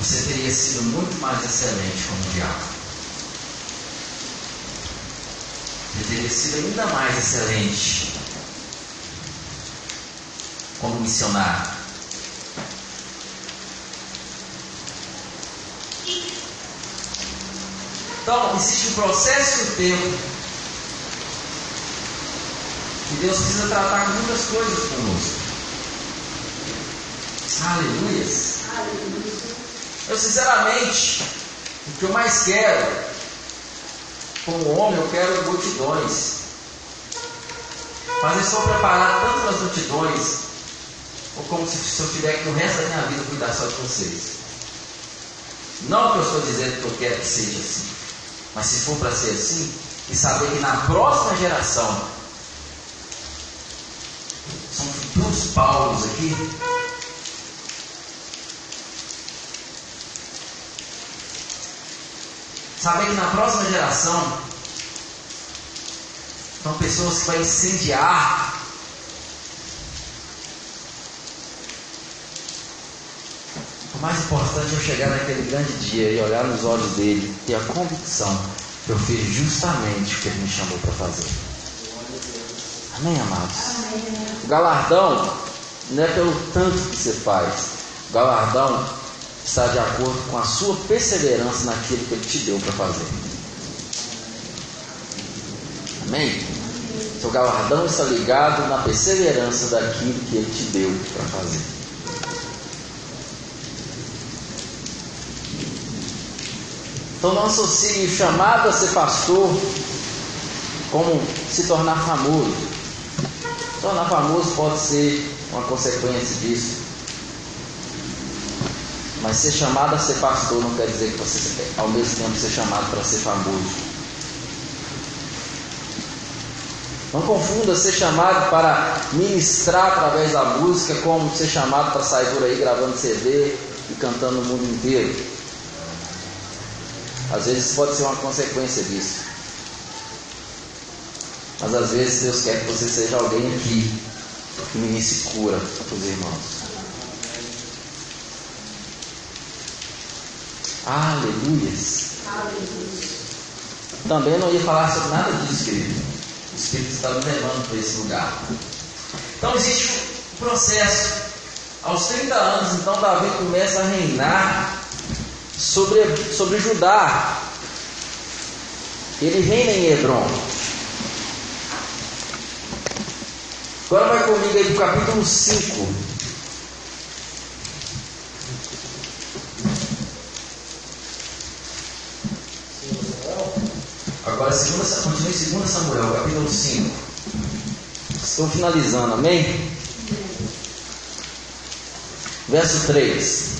S1: Você teria sido muito mais excelente como diácono. Você teria sido ainda mais excelente como missionário. Então, existe um processo um tempo que Deus precisa tratar com muitas coisas conosco. Aleluias. Aleluia. Eu, sinceramente, o que eu mais quero, como homem, eu quero multidões. Mas eu estou preparado tanto para as multidões, ou como se, se eu tiver que o resto da minha vida cuidar só de vocês. Não que eu estou dizendo que eu quero que seja assim, mas se for para ser assim, e saber que na próxima geração são futuros Paulos aqui, Saber que na próxima geração são pessoas que vão incendiar. O mais importante é chegar naquele grande dia e olhar nos olhos dele, ter a convicção que eu fiz justamente o que ele me chamou para fazer. Amém, amados? O galardão não é pelo tanto que você faz. O galardão está de acordo com a sua perseverança naquilo que Ele te deu para fazer. Amém? Seu galardão está ligado na perseverança daquilo que Ele te deu para fazer. Então não associe o chamado a ser pastor como se tornar famoso. Tornar famoso pode ser uma consequência disso. Mas ser chamado a ser pastor não quer dizer que você ao mesmo tempo ser chamado para ser famoso. Não confunda ser chamado para ministrar através da música como ser chamado para sair por aí gravando CD e cantando no mundo inteiro. Às vezes pode ser uma consequência disso. Mas às vezes Deus quer que você seja alguém aqui que ministre cura para os irmãos. Aleluias. Também não ia falar sobre nada disso, querido. O Espírito está levando para esse lugar. Então existe um processo. Aos 30 anos, então, Davi começa a reinar sobre, sobre Judá. Ele reina em Hebron. Agora vai comigo aí para o capítulo 5. Agora, segunda, continue em 2 Samuel, capítulo 5. Estou finalizando, amém? Verso 3.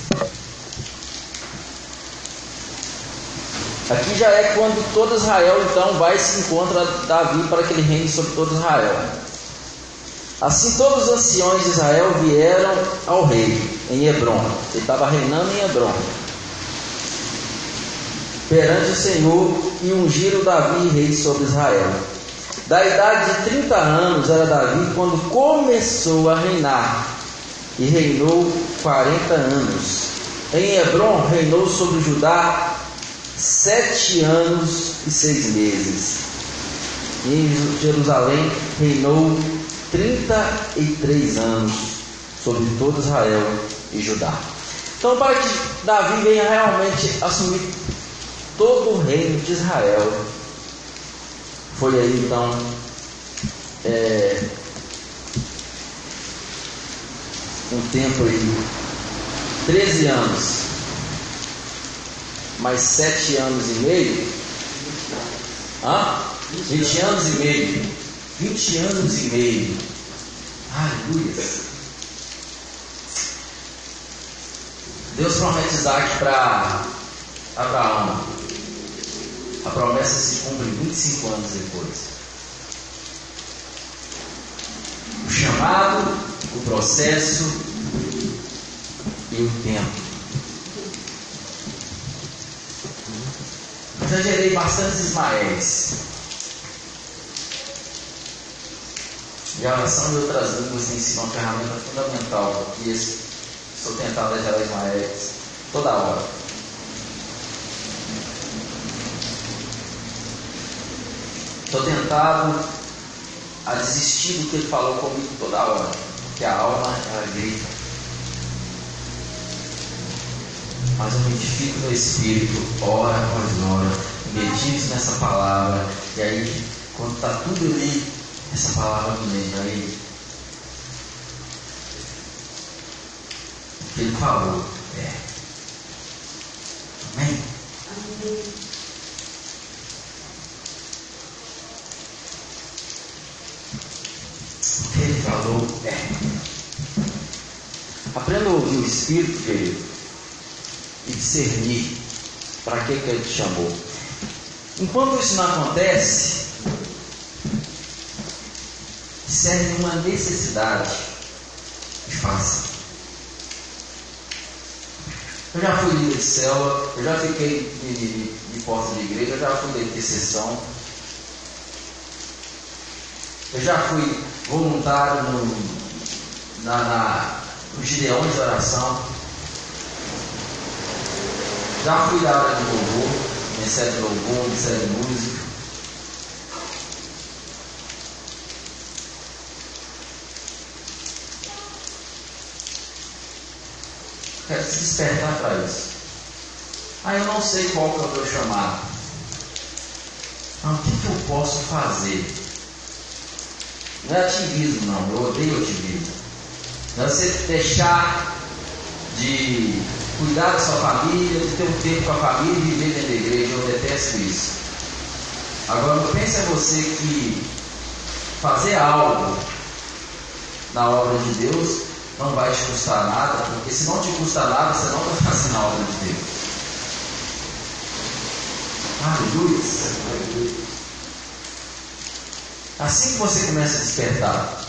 S1: Aqui já é quando todo Israel então vai e se encontra Davi para que ele reine sobre todo Israel. Assim todos os anciões de Israel vieram ao rei em Hebron. Ele estava reinando em Hebron. Perante o Senhor e ungiram Davi rei sobre Israel. Da idade de 30 anos era Davi quando começou a reinar e reinou 40 anos. Em Hebron reinou sobre Judá sete anos e seis meses. E em Jerusalém reinou 33 anos sobre todo Israel e Judá. Então, para que Davi venha realmente assumir todo o reino de Israel, foi aí então é, um tempo aí, 13 anos, mais 7 anos e meio, hã? 20 anos e meio, 20 anos e meio, aleluia. Deus promete Isaac para Abraão. A promessa se cumpre 25 anos depois. O chamado, o processo e o tempo. Já gerei bastantes Ismaéis. E a oração de outras línguas tem sido uma ferramenta fundamental, porque estou tentado a gerar Ismaéis toda hora. Estou tentado a desistir do que ele falou comigo toda hora, porque a alma ela grita. Mas eu me edifico no Espírito, hora após hora, medito nessa palavra, e aí, quando está tudo ali, essa palavra me lembra aí. O que ele falou é. Amém? Amém. ele falou é. Aprenda a ouvir o Espírito, querido, e discernir para que, que ele te chamou. Enquanto isso não acontece, serve uma necessidade e faça. Eu já fui líder de célula, eu já fiquei de, de, de porta de igreja, eu já fui de intercessão, eu já fui voluntário no, na, na, no Gideões de Oração. Já fui da área de louvor, Ministério de Louvor, Ministério de Música. Quero se despertar para isso. Ah, eu não sei qual que eu vou chamar. Mas o que, que eu posso fazer? Não é ativismo, não. Eu odeio ativismo. É você deixar de cuidar da sua família, de ter um tempo com a família e viver dentro da igreja. Eu detesto isso. Agora, em você que fazer algo na obra de Deus não vai te custar nada, porque se não te custa nada, você não está fazendo a obra de Deus. Aleluia. Assim que você começa a despertar,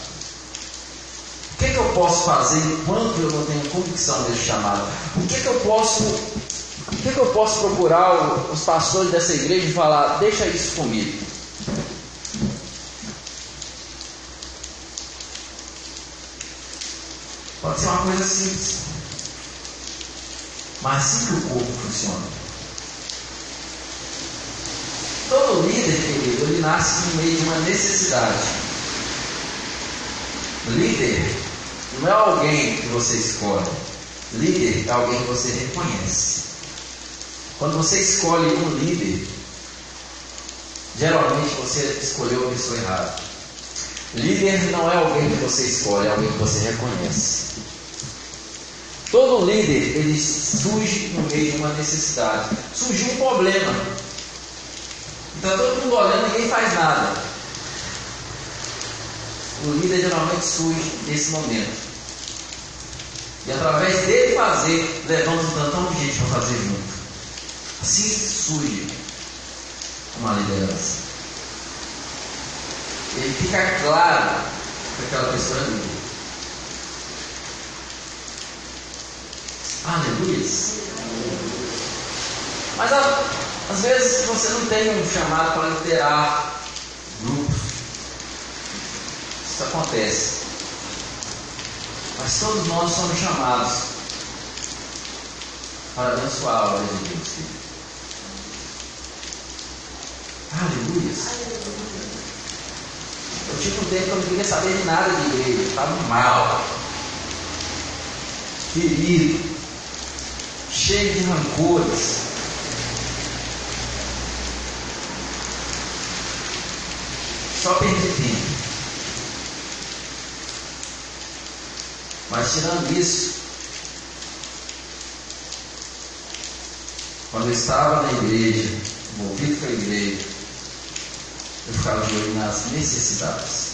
S1: que, que eu posso fazer enquanto eu não tenho convicção desse chamado? O que, que eu posso, o que, que eu posso procurar os pastores dessa igreja e falar, deixa isso comigo? Pode ser uma coisa simples. Mas assim que o corpo funciona. Todo líder, querido, ele nasce no meio de uma necessidade. Líder não é alguém que você escolhe. Líder é alguém que você reconhece. Quando você escolhe um líder, geralmente você escolheu a pessoa errada. Líder não é alguém que você escolhe, é alguém que você reconhece. Todo líder, ele surge no meio de uma necessidade. Surgiu um problema. Está todo mundo olhando, ninguém faz nada. O líder geralmente surge nesse momento. E através dele fazer, levamos um tantão de gente para fazer junto. Assim surge uma liderança. Ele fica claro que aquela pessoa é líder. Aleluia. Mas às vezes você não tem um chamado para liderar grupos. Isso acontece. Mas todos nós somos chamados para abençoar a obra de Deus. Aleluia. Eu tive um tempo que eu não queria saber de nada de igreja. Estava mal. Ferido. Cheio de rancores. Só perdi tempo. Mas tirando isso, quando eu estava na igreja, envolvido com a igreja, eu ficava de olho nas necessidades.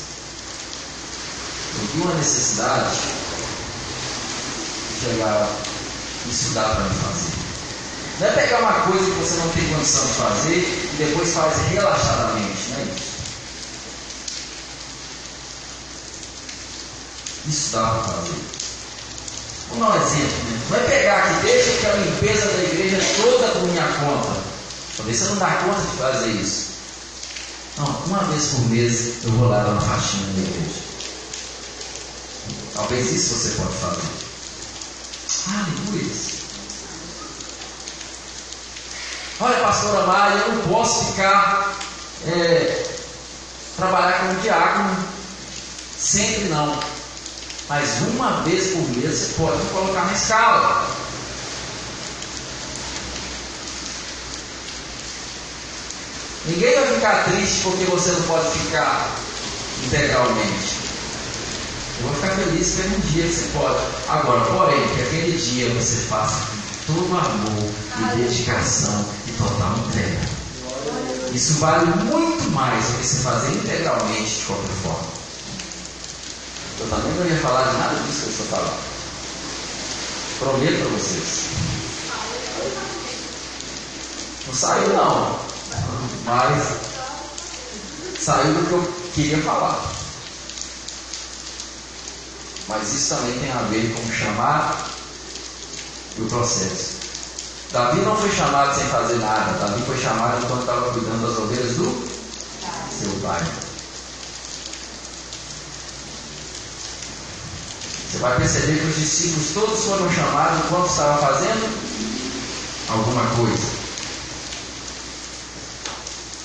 S1: Eu vi uma necessidade, chegava, isso dá para me fazer. Não é pegar uma coisa que você não tem condição de fazer e depois faz relaxadamente, não é isso? Para fazer. Vamos dar um exemplo. Né? É pegar aqui, deixa que a limpeza da igreja toda por minha conta. Talvez você não dá conta de fazer isso. Não, uma vez por mês eu vou lá dar uma faxina na igreja. Talvez isso você pode fazer. Aleluia. Olha, pastora Maria, eu não posso ficar é, trabalhar como diácono sempre não. Mas uma vez por mês você pode colocar na escala. Ninguém vai ficar triste porque você não pode ficar integralmente. Eu vou ficar feliz pelo um dia que você pode. Agora, porém, que aquele dia você faça com todo amor e dedicação e total entrega. Isso vale muito mais do que você fazer integralmente de qualquer forma. Eu também não ia falar de nada disso que eu estou falando. Prometo para vocês. Não saiu não mas saiu do que eu queria falar. Mas isso também tem a ver com o chamado e o processo. Davi não foi chamado sem fazer nada. Davi foi chamado enquanto estava cuidando das ovelhas do seu pai. Você vai perceber que os discípulos todos foram chamados enquanto estavam fazendo alguma coisa.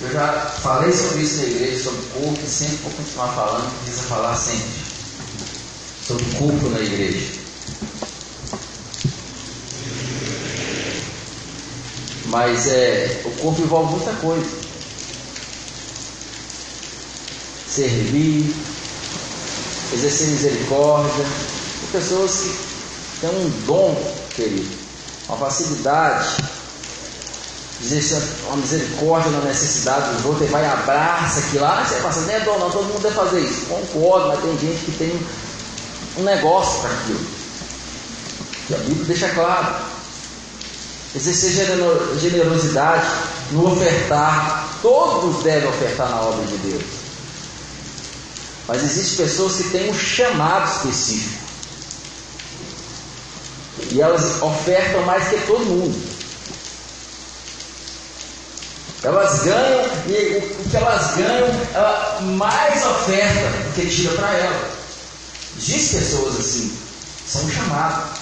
S1: Eu já falei sobre isso na igreja, sobre o corpo, e sempre vou continuar falando, precisa falar sempre. Sobre o corpo na igreja. Mas é, o corpo envolve muita coisa. Servir, exercer misericórdia. Pessoas que têm um dom, querido, uma facilidade existe uma misericórdia na necessidade dos outros, e vai e abraça aquilo lá. Você passa, não é dom, não, todo mundo deve fazer isso. Concordo, mas tem gente que tem um negócio para aquilo. Que a Bíblia deixa claro. Exercer generosidade no ofertar. Todos devem ofertar na obra de Deus. Mas existem pessoas que têm um chamado específico. E elas ofertam mais que todo mundo. Elas ganham, e o que elas ganham, ela mais oferta do que tira para ela. Diz pessoas assim, são chamadas.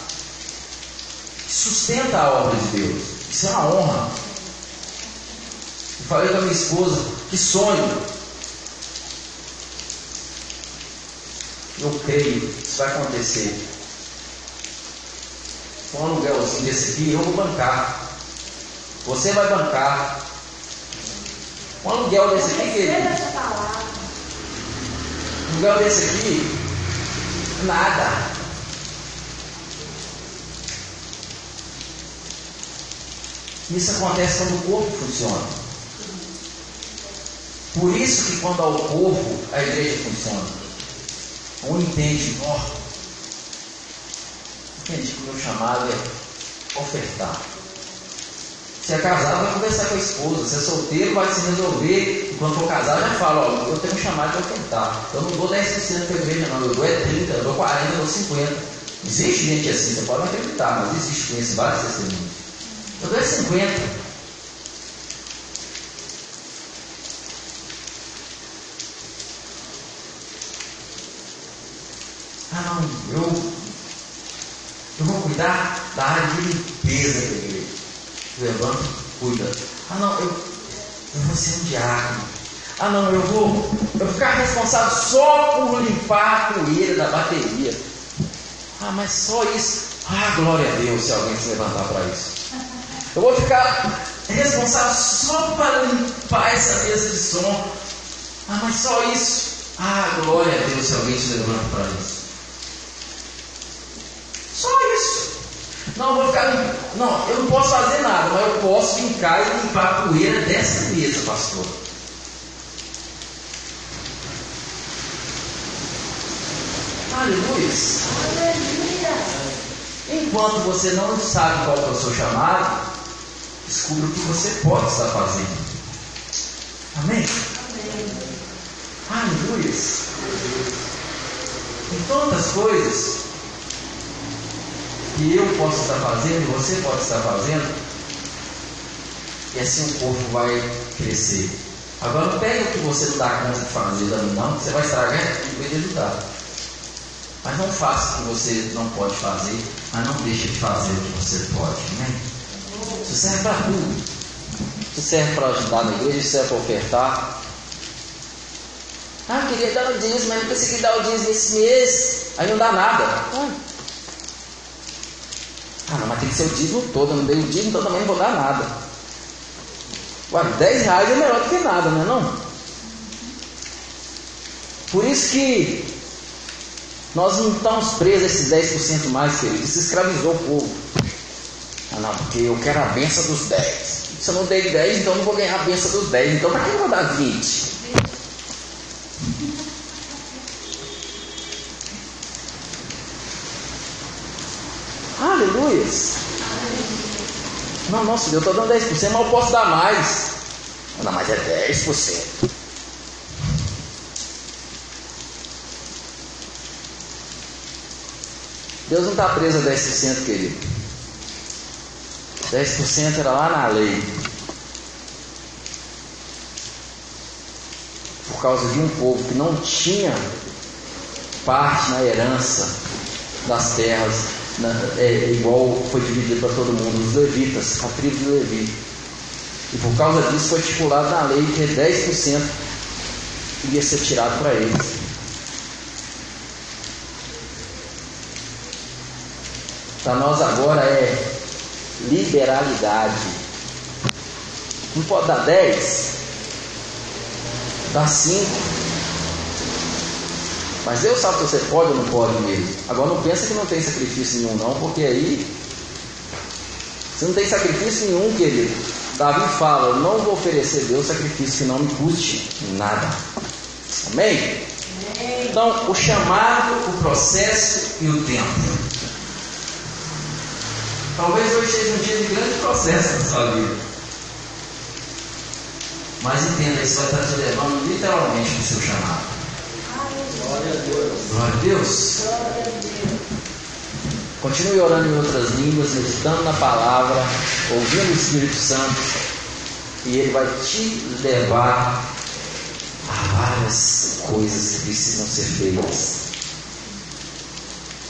S1: Sustenta a obra de Deus. Isso é uma honra. Eu falei com a minha esposa, que sonho. Eu creio, isso vai acontecer. Um aluguelzinho desse aqui, eu vou bancar. Você vai bancar. Um aluguel desse aqui, querido. Um aluguel desse aqui, nada. Isso acontece quando o corpo funciona. Por isso que quando há o corpo, a igreja funciona. Um entende, ó, entende que o meu chamado é ofertar. Se é casado, vai conversar com a esposa. Se é solteiro, vai se resolver. Quando for casado, já fala, ó, eu tenho um chamado de ofertar. Eu não dou 10% para a igreja, não. Eu dou é 30, eu dou 40, eu dou 50. Existe gente assim, você pode não acreditar, mas existe, conheço vários testemunhos. Eu dou é 50. Ah não, eu, cuidar da área de limpeza da igreja. Levanta, cuida. Ah não, eu, eu vou ser um diácono. Ah não, eu vou, eu vou ficar responsável só por limpar a poeira da bateria. Ah, mas só isso. Ah, glória a Deus se alguém se levantar para isso. Eu vou ficar responsável só para limpar essa mesa de som. Ah, mas só isso. Ah, glória a Deus se alguém se levanta para isso. Só isso. Não, vou ficar. Não, eu não posso fazer nada, mas eu posso ficar e limpar a poeira dessa mesa, pastor. Aleluia. Enquanto você não sabe qual é o seu chamado, descubra o que você pode estar fazendo. Amém? Aleluia. Em tantas coisas que eu posso estar fazendo você pode estar fazendo, e assim o corpo vai crescer. Agora pega o que você não dá conta de fazer, não, você vai estragar e vai ajudar. Mas não faça o que você não pode fazer, mas não deixe de fazer o que você pode. Né? Isso serve para tudo. Isso serve para ajudar na igreja, isso serve para ofertar. Ah, queria dar o dízimo, mas não consegui dar o dízimo esse mês. Aí não dá nada. Ah, não, mas tem que ser o dízimo todo. Eu não dei o dízimo, então também não vou dar nada. Ué, 10 reais é melhor do que nada, não é não? Por isso que nós não estamos presos a esses 10% mais, querido. Isso escravizou o povo. Ah, não, porque eu quero a benção dos 10. Se eu não dei 10, então eu não vou ganhar a benção dos 10. Então, para que eu vou dar 20? Aleluia. Não, nossa, eu estou dando 10%, mas eu posso dar mais. Não, mas é 10%. Deus não está preso a 10%, querido. 10% era lá na lei. Por causa de um povo que não tinha parte na herança das terras, na, é, igual foi dividido para todo mundo, os levitas, a tribo de Levi. E por causa disso foi estipulado na lei que 10% ia ser tirado para eles. Para nós agora é liberalidade. Não pode dar 10, dá 5. Mas Deus sabe se você pode ou não pode mesmo. Agora não pensa que não tem sacrifício nenhum não, porque aí você não tem sacrifício nenhum, querido. Davi fala, eu não vou oferecer a Deus sacrifício que não me custe nada. Amém? Amém? Então, o chamado, o processo e o tempo. Talvez hoje seja um dia de grande processo na sua vida. Mas entenda, isso vai estar te levando literalmente para o seu chamado. Glória a Deus. Glória a Deus. Continue orando em outras línguas, meditando na palavra, ouvindo o Espírito Santo, e ele vai te levar a várias coisas que precisam ser feitas.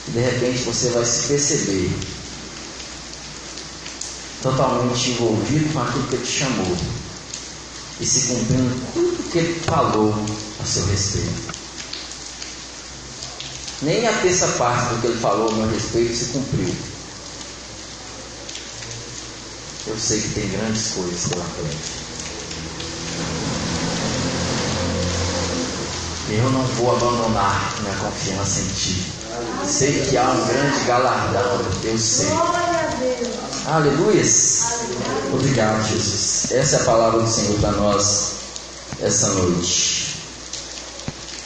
S1: De repente você vai se perceber totalmente envolvido com aquilo que ele te chamou e se cumprindo tudo que ele falou a seu respeito. Nem a terça parte do que ele falou a meu respeito se cumpriu. Eu sei que tem grandes coisas pela frente. Eu não vou abandonar minha confiança em Ti. Sei que há um grande galardão, eu sei. Aleluia. Obrigado, Jesus. Essa é a palavra do Senhor para nós essa noite.